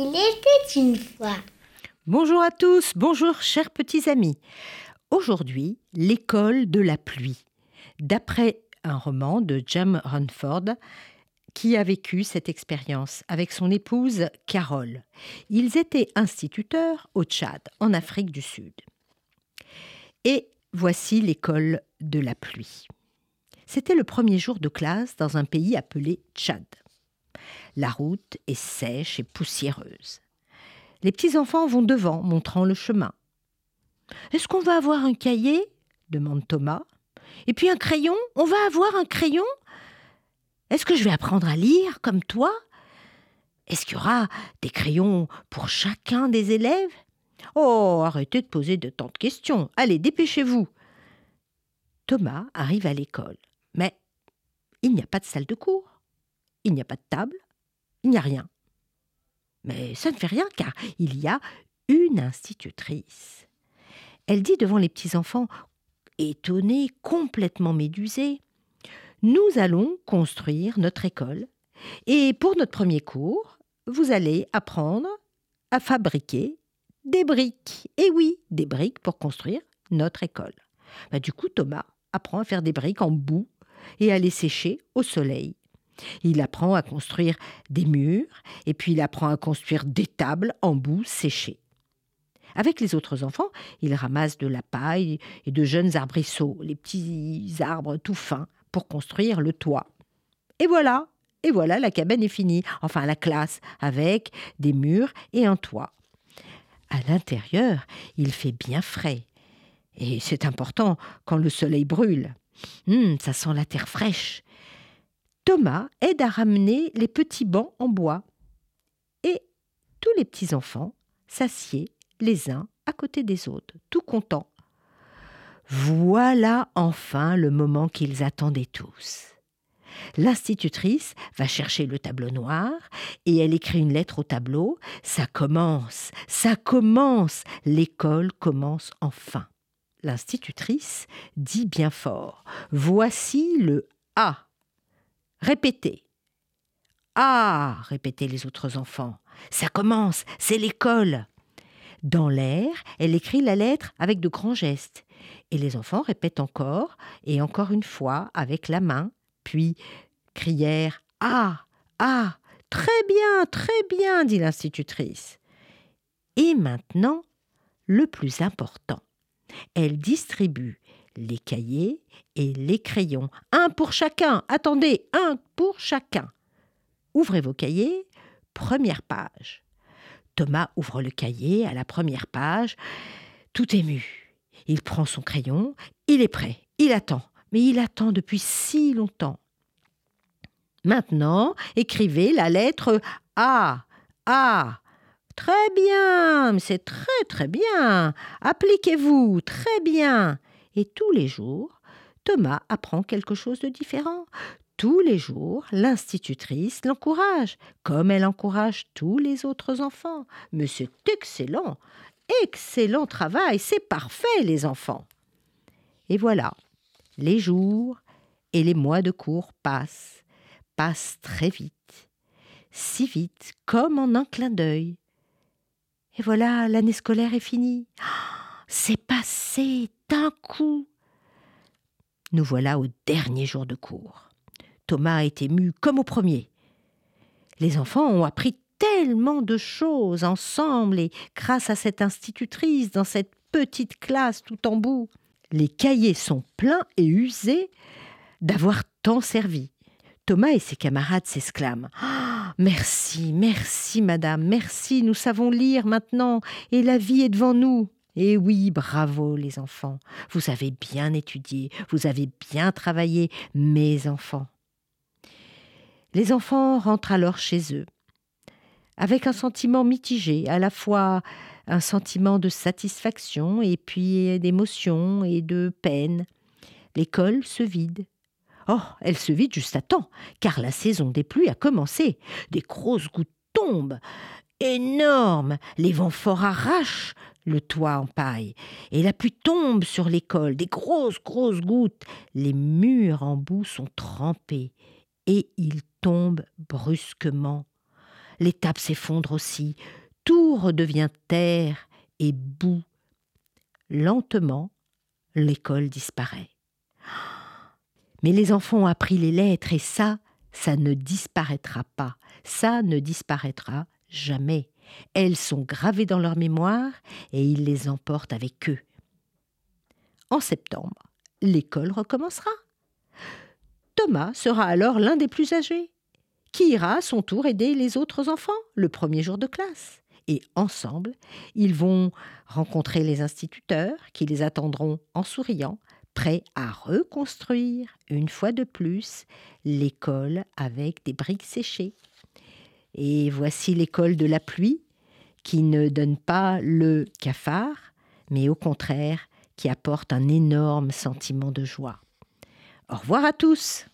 C'était une fois. Bonjour à tous, bonjour chers petits amis. Aujourd'hui, l'école de la pluie. D'après un roman de Jam Runford, qui a vécu cette expérience avec son épouse Carole. Ils étaient instituteurs au Tchad, en Afrique du Sud. Et voici l'école de la pluie. C'était le premier jour de classe dans un pays appelé Tchad. La route est sèche et poussiéreuse. Les petits-enfants vont devant, montrant le chemin. Est-ce qu'on va avoir un cahier? demande Thomas. Et puis un crayon? On va avoir un crayon? Est-ce que je vais apprendre à lire comme toi? Est-ce qu'il y aura des crayons pour chacun des élèves? Oh, arrêtez de poser de tant de questions. Allez, dépêchez-vous. Thomas arrive à l'école, mais il n'y a pas de salle de cours, il n'y a pas de table, il n'y a rien. Mais ça ne fait rien car il y a une institutrice. Elle dit devant les petits-enfants, étonnés, complètement médusés, Nous allons construire notre école, et pour notre premier cours, vous allez apprendre à fabriquer des briques. Et oui, des briques pour construire notre école. Bah, du coup, Thomas apprend à faire des briques en boue et à les sécher au soleil. Il apprend à construire des murs et puis il apprend à construire des tables en boue séchée. Avec les autres enfants, il ramasse de la paille et de jeunes arbrisseaux, les petits arbres tout fins, pour construire le toit. Et voilà, et voilà, la cabane est finie, enfin la classe, avec des murs et un toit. À l'intérieur, il fait bien frais. Et c'est important quand le soleil brûle. Hum, ça sent la terre fraîche. Thomas aide à ramener les petits bancs en bois. Et tous les petits enfants s'assiedent les uns à côté des autres, tout contents. Voilà enfin le moment qu'ils attendaient tous. L'institutrice va chercher le tableau noir et elle écrit une lettre au tableau. Ça commence, ça commence, l'école commence enfin. L'institutrice dit bien fort Voici le A. Répétez. Ah répétaient les autres enfants. Ça commence, c'est l'école. Dans l'air, elle écrit la lettre avec de grands gestes. Et les enfants répètent encore et encore une fois avec la main puis crièrent Ah Ah Très bien, très bien, dit l'institutrice. Et maintenant, le plus important. Elle distribue les cahiers et les crayons. Un pour chacun. Attendez, un pour chacun. Ouvrez vos cahiers. Première page. Thomas ouvre le cahier à la première page, tout ému. Il prend son crayon, il est prêt, il attend mais il attend depuis si longtemps. Maintenant, écrivez la lettre A. A. Très bien, c'est très très bien. Appliquez-vous, très bien. Et tous les jours, Thomas apprend quelque chose de différent. Tous les jours, l'institutrice l'encourage, comme elle encourage tous les autres enfants. Mais c'est excellent, excellent travail, c'est parfait les enfants. Et voilà, les jours et les mois de cours passent, passent très vite, si vite comme en un clin d'œil. Et voilà, l'année scolaire est finie. C'est passé d'un coup. Nous voilà au dernier jour de cours. Thomas été ému comme au premier. Les enfants ont appris tellement de choses ensemble et grâce à cette institutrice dans cette petite classe tout en bout les cahiers sont pleins et usés d'avoir tant servi. Thomas et ses camarades s'exclament ah, Merci, merci, madame, merci, nous savons lire maintenant, et la vie est devant nous. Et oui, bravo, les enfants, vous avez bien étudié, vous avez bien travaillé, mes enfants. Les enfants rentrent alors chez eux, avec un sentiment mitigé, à la fois un sentiment de satisfaction et puis d'émotion et de peine. L'école se vide. Oh, elle se vide juste à temps, car la saison des pluies a commencé. Des grosses gouttes tombent, énormes, les vents forts arrachent le toit en paille, et la pluie tombe sur l'école, des grosses, grosses gouttes. Les murs en boue sont trempés, et ils tombent brusquement. Les tables s'effondrent aussi, tout redevient terre et boue. Lentement, l'école disparaît. Mais les enfants ont appris les lettres et ça, ça ne disparaîtra pas. Ça ne disparaîtra jamais. Elles sont gravées dans leur mémoire et ils les emportent avec eux. En septembre, l'école recommencera. Thomas sera alors l'un des plus âgés, qui ira à son tour aider les autres enfants le premier jour de classe. Et ensemble, ils vont rencontrer les instituteurs qui les attendront en souriant, prêts à reconstruire une fois de plus l'école avec des briques séchées. Et voici l'école de la pluie, qui ne donne pas le cafard, mais au contraire, qui apporte un énorme sentiment de joie. Au revoir à tous.